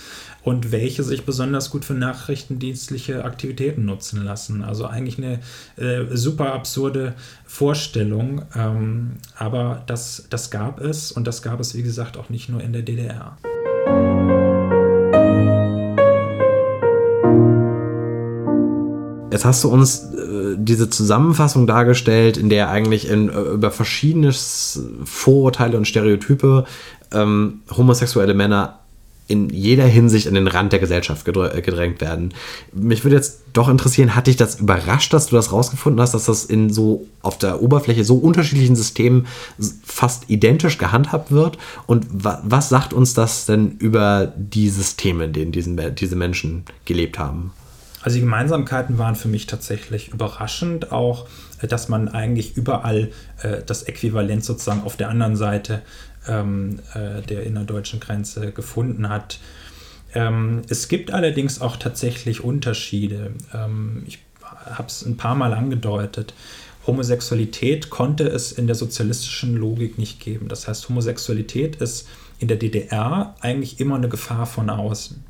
und welche sich besonders gut für nachrichtendienstliche Aktivitäten nutzen lassen. Also eigentlich eine äh, super absurde Vorstellung, ähm, aber das, das gab es und das gab es, wie gesagt, auch nicht nur in der DDR. Jetzt hast du uns äh, diese Zusammenfassung dargestellt, in der eigentlich in, äh, über verschiedene Vorurteile und Stereotype ähm, homosexuelle Männer in jeder Hinsicht an den Rand der Gesellschaft äh, gedrängt werden. Mich würde jetzt doch interessieren, hat dich das überrascht, dass du das rausgefunden hast, dass das in so auf der Oberfläche so unterschiedlichen Systemen fast identisch gehandhabt wird? Und wa was sagt uns das denn über die Systeme, in denen diesen, diese Menschen gelebt haben? Also die Gemeinsamkeiten waren für mich tatsächlich überraschend, auch äh, dass man eigentlich überall äh, das Äquivalent sozusagen auf der anderen Seite ähm, äh, der innerdeutschen Grenze gefunden hat. Ähm, es gibt allerdings auch tatsächlich Unterschiede. Ähm, ich habe es ein paar Mal angedeutet. Homosexualität konnte es in der sozialistischen Logik nicht geben. Das heißt, Homosexualität ist in der DDR eigentlich immer eine Gefahr von außen.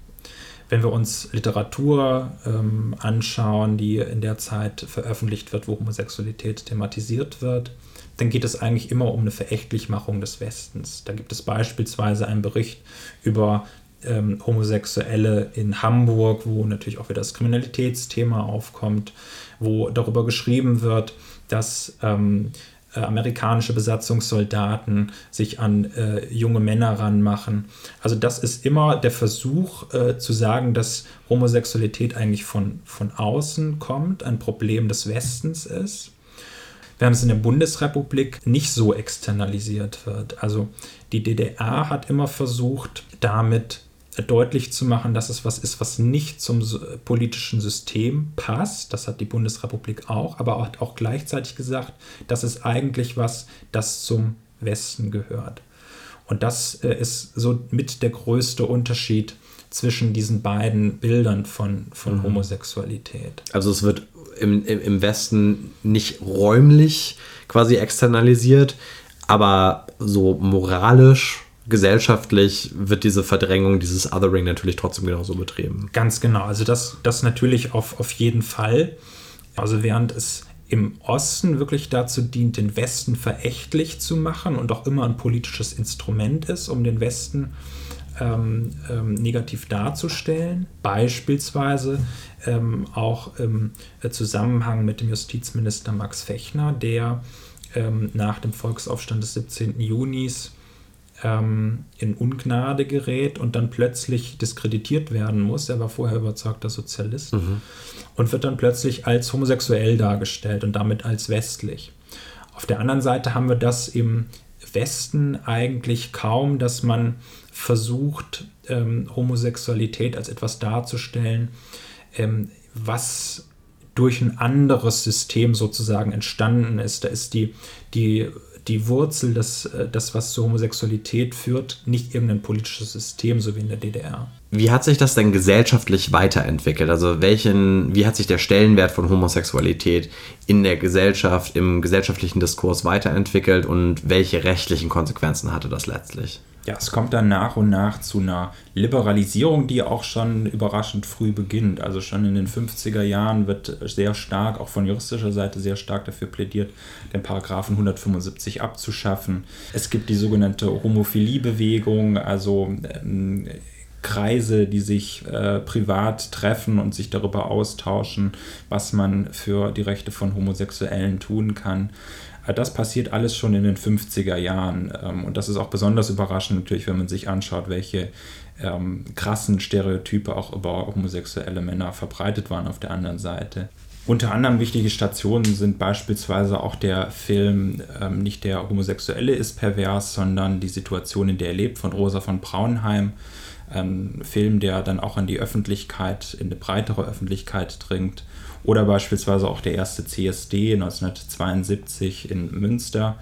Wenn wir uns Literatur ähm, anschauen, die in der Zeit veröffentlicht wird, wo Homosexualität thematisiert wird, dann geht es eigentlich immer um eine Verächtlichmachung des Westens. Da gibt es beispielsweise einen Bericht über ähm, Homosexuelle in Hamburg, wo natürlich auch wieder das Kriminalitätsthema aufkommt, wo darüber geschrieben wird, dass ähm, äh, amerikanische Besatzungssoldaten sich an äh, junge Männer ranmachen. Also das ist immer der Versuch äh, zu sagen, dass Homosexualität eigentlich von, von außen kommt, ein Problem des Westens ist während es in der Bundesrepublik nicht so externalisiert wird. Also die DDR hat immer versucht, damit deutlich zu machen, dass es was ist, was nicht zum politischen System passt. Das hat die Bundesrepublik auch, aber hat auch gleichzeitig gesagt, das ist eigentlich was, das zum Westen gehört. Und das äh, ist so mit der größte Unterschied zwischen diesen beiden Bildern von, von mhm. Homosexualität. Also es wird im, im Westen nicht räumlich quasi externalisiert, aber so moralisch, gesellschaftlich wird diese Verdrängung, dieses Othering natürlich trotzdem genauso betrieben. Ganz genau, also das, das natürlich auf, auf jeden Fall. Also während es im Osten wirklich dazu dient, den Westen verächtlich zu machen und auch immer ein politisches Instrument ist, um den Westen ähm, ähm, negativ darzustellen. Beispielsweise ähm, auch im Zusammenhang mit dem Justizminister Max Fechner, der ähm, nach dem Volksaufstand des 17. Junis ähm, in Ungnade gerät und dann plötzlich diskreditiert werden muss. Er war vorher überzeugter Sozialist mhm. und wird dann plötzlich als homosexuell dargestellt und damit als westlich. Auf der anderen Seite haben wir das im Westen eigentlich kaum, dass man versucht, ähm, Homosexualität als etwas darzustellen, ähm, was durch ein anderes System sozusagen entstanden ist. Da ist die, die, die Wurzel, des, äh, das, was zur Homosexualität führt, nicht irgendein politisches System, so wie in der DDR. Wie hat sich das denn gesellschaftlich weiterentwickelt? Also welchen, wie hat sich der Stellenwert von Homosexualität in der Gesellschaft, im gesellschaftlichen Diskurs weiterentwickelt und welche rechtlichen Konsequenzen hatte das letztlich? Ja, es kommt dann nach und nach zu einer Liberalisierung, die auch schon überraschend früh beginnt. Also schon in den 50er Jahren wird sehr stark, auch von juristischer Seite sehr stark dafür plädiert, den Paragraphen 175 abzuschaffen. Es gibt die sogenannte Homophilie-Bewegung, also ähm, Kreise, die sich äh, privat treffen und sich darüber austauschen, was man für die Rechte von Homosexuellen tun kann. Äh, das passiert alles schon in den 50er Jahren. Ähm, und das ist auch besonders überraschend natürlich, wenn man sich anschaut, welche ähm, krassen Stereotype auch über homosexuelle Männer verbreitet waren auf der anderen Seite. Unter anderem wichtige Stationen sind beispielsweise auch der Film ähm, Nicht der Homosexuelle ist pervers, sondern die Situation, in der er lebt, von Rosa von Braunheim. Ein Film, der dann auch in die Öffentlichkeit, in eine breitere Öffentlichkeit dringt oder beispielsweise auch der erste CSD 1972 in Münster.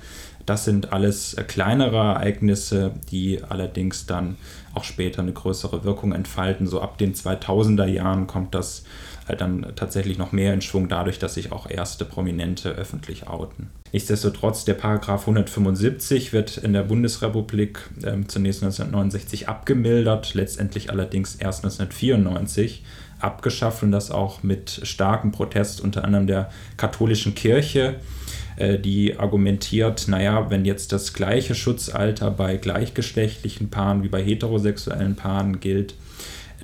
Das sind alles äh, kleinere Ereignisse, die allerdings dann auch später eine größere Wirkung entfalten. So ab den 2000er Jahren kommt das halt dann tatsächlich noch mehr in Schwung dadurch, dass sich auch erste Prominente öffentlich outen. Nichtsdestotrotz, der Paragraph 175 wird in der Bundesrepublik äh, zunächst 1969 abgemildert, letztendlich allerdings erst 1994 abgeschafft und das auch mit starkem Protest unter anderem der katholischen Kirche, äh, die argumentiert, naja, wenn jetzt das gleiche Schutzalter bei gleichgeschlechtlichen Paaren wie bei heterosexuellen Paaren gilt,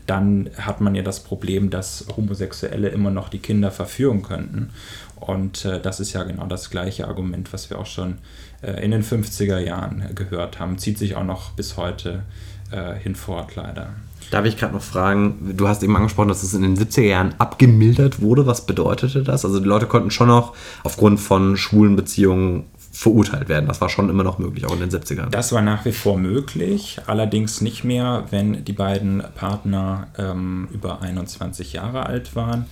dann hat man ja das Problem, dass Homosexuelle immer noch die Kinder verführen könnten. Und äh, das ist ja genau das gleiche Argument, was wir auch schon äh, in den 50er Jahren gehört haben. Zieht sich auch noch bis heute äh, hinfort, leider. Darf ich gerade noch fragen, du hast eben angesprochen, dass es in den 70er Jahren abgemildert wurde. Was bedeutete das? Also die Leute konnten schon noch aufgrund von schwulen Beziehungen verurteilt werden. Das war schon immer noch möglich, auch in den 70ern. Das war nach wie vor möglich, allerdings nicht mehr, wenn die beiden Partner ähm, über 21 Jahre alt waren.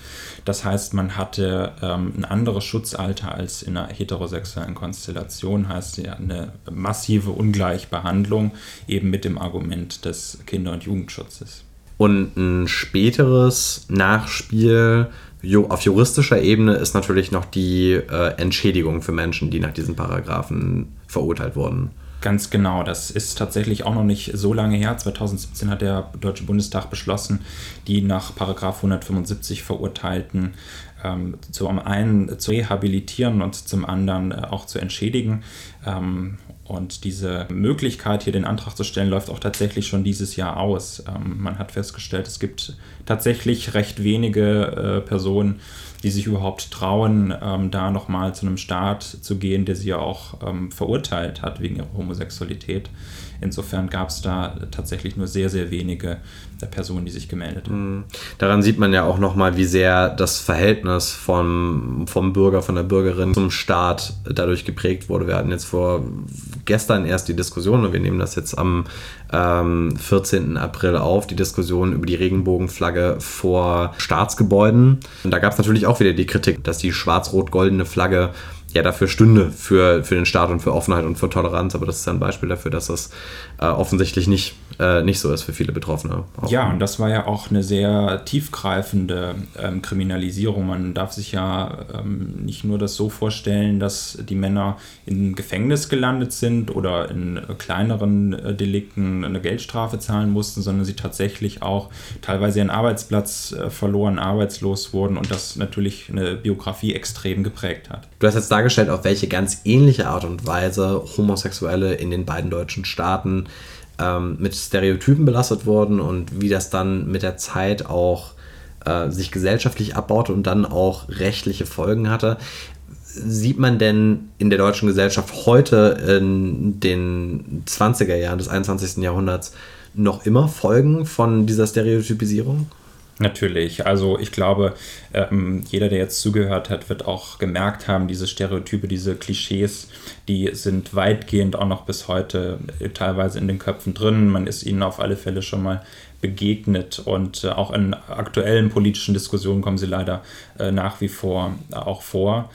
Das heißt, man hatte ähm, ein anderes Schutzalter als in einer heterosexuellen Konstellation, heißt ja eine massive Ungleichbehandlung, eben mit dem Argument des Kinder- und Jugendschutzes. Und ein späteres Nachspiel auf juristischer Ebene ist natürlich noch die äh, Entschädigung für Menschen, die nach diesen Paragraphen verurteilt wurden. Ganz genau, das ist tatsächlich auch noch nicht so lange her. 2017 hat der Deutsche Bundestag beschlossen, die nach Paragraph 175 Verurteilten ähm, zum einen zu rehabilitieren und zum anderen äh, auch zu entschädigen. Ähm, und diese Möglichkeit, hier den Antrag zu stellen, läuft auch tatsächlich schon dieses Jahr aus. Ähm, man hat festgestellt, es gibt tatsächlich recht wenige äh, Personen, die sich überhaupt trauen, ähm, da nochmal zu einem Staat zu gehen, der sie ja auch ähm, verurteilt hat wegen ihrer Homosexualität. Insofern gab es da tatsächlich nur sehr, sehr wenige der Personen, die sich gemeldet haben. Mhm. Daran sieht man ja auch nochmal, wie sehr das Verhältnis vom, vom Bürger, von der Bürgerin zum Staat dadurch geprägt wurde. Wir hatten jetzt vor gestern erst die Diskussion und wir nehmen das jetzt am ähm, 14. April auf, die Diskussion über die Regenbogenflagge vor Staatsgebäuden. Und da gab es natürlich auch wieder die Kritik, dass die schwarz-rot-goldene Flagge ja dafür stünde, für, für den Staat und für Offenheit und für Toleranz. Aber das ist ein Beispiel dafür, dass das äh, offensichtlich nicht, äh, nicht so ist für viele Betroffene. Auch. Ja, und das war ja auch eine sehr tiefgreifende ähm, Kriminalisierung. Man darf sich ja ähm, nicht nur das so vorstellen, dass die Männer im Gefängnis gelandet sind oder in äh, kleineren äh, Delikten eine Geldstrafe zahlen mussten, sondern sie tatsächlich auch teilweise ihren Arbeitsplatz äh, verloren, arbeitslos wurden und das natürlich eine Biografie extrem geprägt hat. Du hast jetzt dargestellt, auf welche ganz ähnliche Art und Weise Homosexuelle in den beiden deutschen Staaten ähm, mit Stereotypen belastet wurden und wie das dann mit der Zeit auch äh, sich gesellschaftlich abbaute und dann auch rechtliche Folgen hatte. sieht man denn in der deutschen Gesellschaft heute in den 20er Jahren des 21. Jahrhunderts noch immer Folgen von dieser Stereotypisierung? Natürlich. Also ich glaube, ähm, jeder, der jetzt zugehört hat, wird auch gemerkt haben, diese Stereotype, diese Klischees, die sind weitgehend auch noch bis heute äh, teilweise in den Köpfen drin. Man ist ihnen auf alle Fälle schon mal begegnet und äh, auch in aktuellen politischen Diskussionen kommen sie leider äh, nach wie vor auch vor.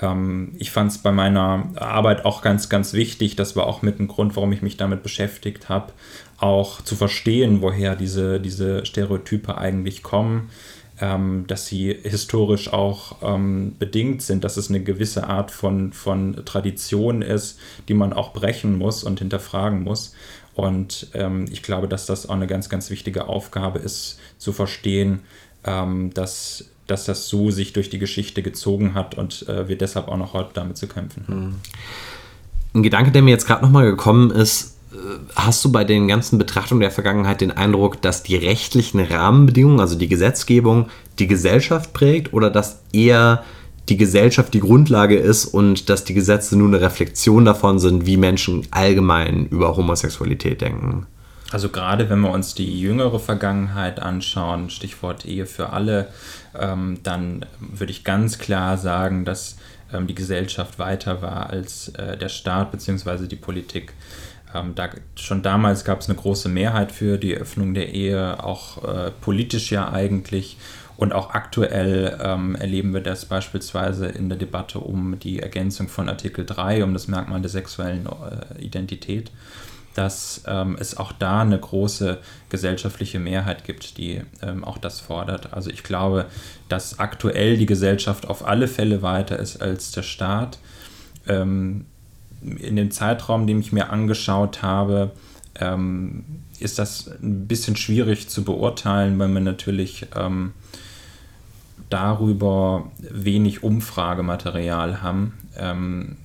Ähm, ich fand es bei meiner Arbeit auch ganz, ganz wichtig, das war auch mit ein Grund, warum ich mich damit beschäftigt habe, auch zu verstehen, woher diese, diese Stereotype eigentlich kommen, ähm, dass sie historisch auch ähm, bedingt sind, dass es eine gewisse Art von, von Tradition ist, die man auch brechen muss und hinterfragen muss. Und ähm, ich glaube, dass das auch eine ganz, ganz wichtige Aufgabe ist, zu verstehen, ähm, dass, dass das so sich durch die Geschichte gezogen hat und äh, wir deshalb auch noch heute damit zu kämpfen haben. Hm. Ein Gedanke, der mir jetzt gerade nochmal gekommen ist, hast du bei den ganzen Betrachtungen der Vergangenheit den Eindruck, dass die rechtlichen Rahmenbedingungen, also die Gesetzgebung, die Gesellschaft prägt oder dass eher die Gesellschaft die Grundlage ist und dass die Gesetze nur eine Reflexion davon sind, wie Menschen allgemein über Homosexualität denken? Also gerade wenn wir uns die jüngere Vergangenheit anschauen, Stichwort Ehe für alle, ähm, dann würde ich ganz klar sagen, dass ähm, die Gesellschaft weiter war als äh, der Staat bzw. die Politik. Ähm, da, schon damals gab es eine große Mehrheit für die Öffnung der Ehe, auch äh, politisch ja eigentlich. Und auch aktuell ähm, erleben wir das beispielsweise in der Debatte um die Ergänzung von Artikel 3, um das Merkmal der sexuellen äh, Identität, dass ähm, es auch da eine große gesellschaftliche Mehrheit gibt, die ähm, auch das fordert. Also ich glaube, dass aktuell die Gesellschaft auf alle Fälle weiter ist als der Staat. Ähm, in dem Zeitraum, den ich mir angeschaut habe, ähm, ist das ein bisschen schwierig zu beurteilen, weil wir natürlich ähm, darüber wenig Umfragematerial haben. Ähm,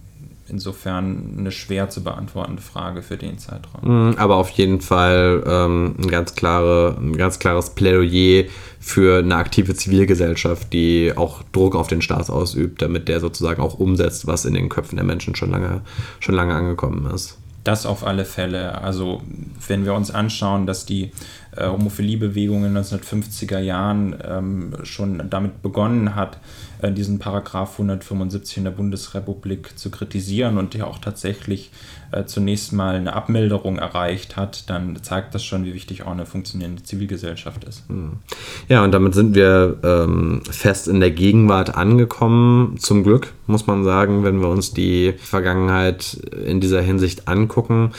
insofern eine schwer zu beantwortende Frage für den Zeitraum. Mhm, aber auf jeden Fall ähm, ein, ganz klare, ein ganz klares Plädoyer für eine aktive Zivilgesellschaft, die auch Druck auf den Staat ausübt, damit der sozusagen auch umsetzt, was in den Köpfen der Menschen schon lange, schon lange angekommen ist. Das auf alle Fälle. Also wenn wir uns anschauen, dass die äh, Homophiliebewegung in den 1950er Jahren ähm, schon damit begonnen hat, diesen Paragraph 175 in der Bundesrepublik zu kritisieren und der auch tatsächlich äh, zunächst mal eine Abmilderung erreicht hat, dann zeigt das schon, wie wichtig auch eine funktionierende Zivilgesellschaft ist. Hm. Ja, und damit sind wir ähm, fest in der Gegenwart angekommen. Zum Glück, muss man sagen, wenn wir uns die Vergangenheit in dieser Hinsicht angucken.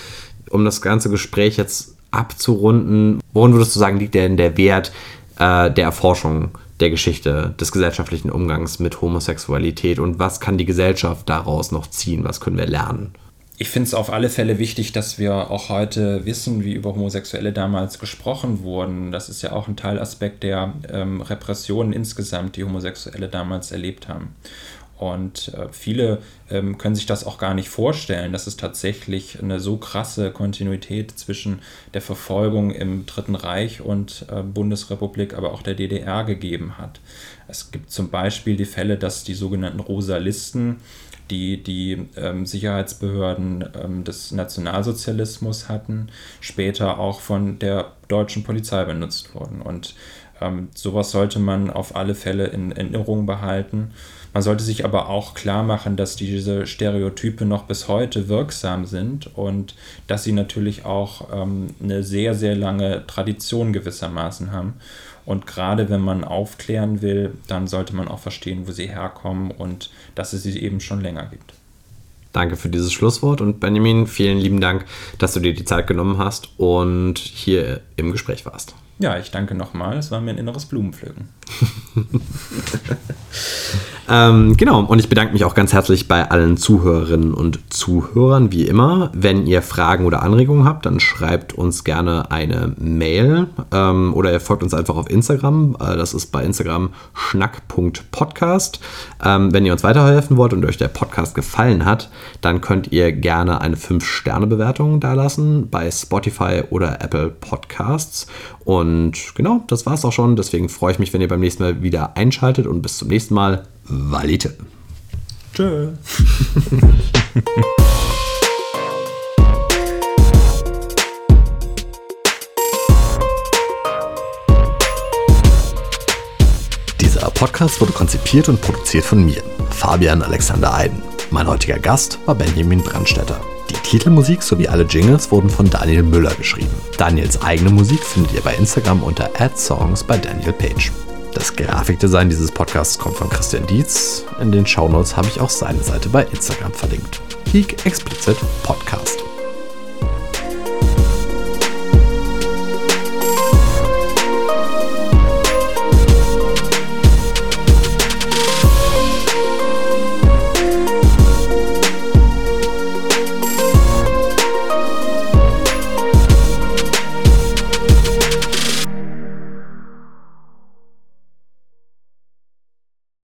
Um das ganze Gespräch jetzt abzurunden, worin würdest du sagen, liegt denn der Wert äh, der Erforschung der Geschichte des gesellschaftlichen Umgangs mit Homosexualität und was kann die Gesellschaft daraus noch ziehen? Was können wir lernen? Ich finde es auf alle Fälle wichtig, dass wir auch heute wissen, wie über Homosexuelle damals gesprochen wurden. Das ist ja auch ein Teilaspekt der ähm, Repressionen insgesamt, die Homosexuelle damals erlebt haben. Und äh, viele ähm, können sich das auch gar nicht vorstellen, dass es tatsächlich eine so krasse Kontinuität zwischen der Verfolgung im Dritten Reich und äh, Bundesrepublik, aber auch der DDR gegeben hat. Es gibt zum Beispiel die Fälle, dass die sogenannten Rosalisten, die die ähm, Sicherheitsbehörden ähm, des Nationalsozialismus hatten, später auch von der deutschen Polizei benutzt wurden. Und ähm, sowas sollte man auf alle Fälle in Erinnerung behalten. Man sollte sich aber auch klar machen, dass diese Stereotype noch bis heute wirksam sind und dass sie natürlich auch ähm, eine sehr, sehr lange Tradition gewissermaßen haben. Und gerade wenn man aufklären will, dann sollte man auch verstehen, wo sie herkommen und dass es sie eben schon länger gibt. Danke für dieses Schlusswort und Benjamin, vielen lieben Dank, dass du dir die Zeit genommen hast und hier im Gespräch warst. Ja, ich danke nochmal. Es war mir ein inneres Blumenpflücken. ähm, genau, und ich bedanke mich auch ganz herzlich bei allen Zuhörerinnen und Zuhörern, wie immer. Wenn ihr Fragen oder Anregungen habt, dann schreibt uns gerne eine Mail ähm, oder ihr folgt uns einfach auf Instagram. Äh, das ist bei Instagram schnack.podcast. Ähm, wenn ihr uns weiterhelfen wollt und euch der Podcast gefallen hat, dann könnt ihr gerne eine 5-Sterne-Bewertung dalassen bei Spotify oder Apple Podcasts. Und genau, das war es auch schon. Deswegen freue ich mich, wenn ihr beim nächsten Mal wieder einschaltet und bis zum nächsten Mal. Valite. Tschö. Dieser Podcast wurde konzipiert und produziert von mir, Fabian Alexander Eiden. Mein heutiger Gast war Benjamin Brandstätter. Die Titelmusik sowie alle Jingles wurden von Daniel Müller geschrieben. Daniels eigene Musik findet ihr bei Instagram unter @songs bei Daniel Page. Das Grafikdesign dieses Podcasts kommt von Christian Dietz. In den Shownotes habe ich auch seine Seite bei Instagram verlinkt. Geek Explicit Podcast.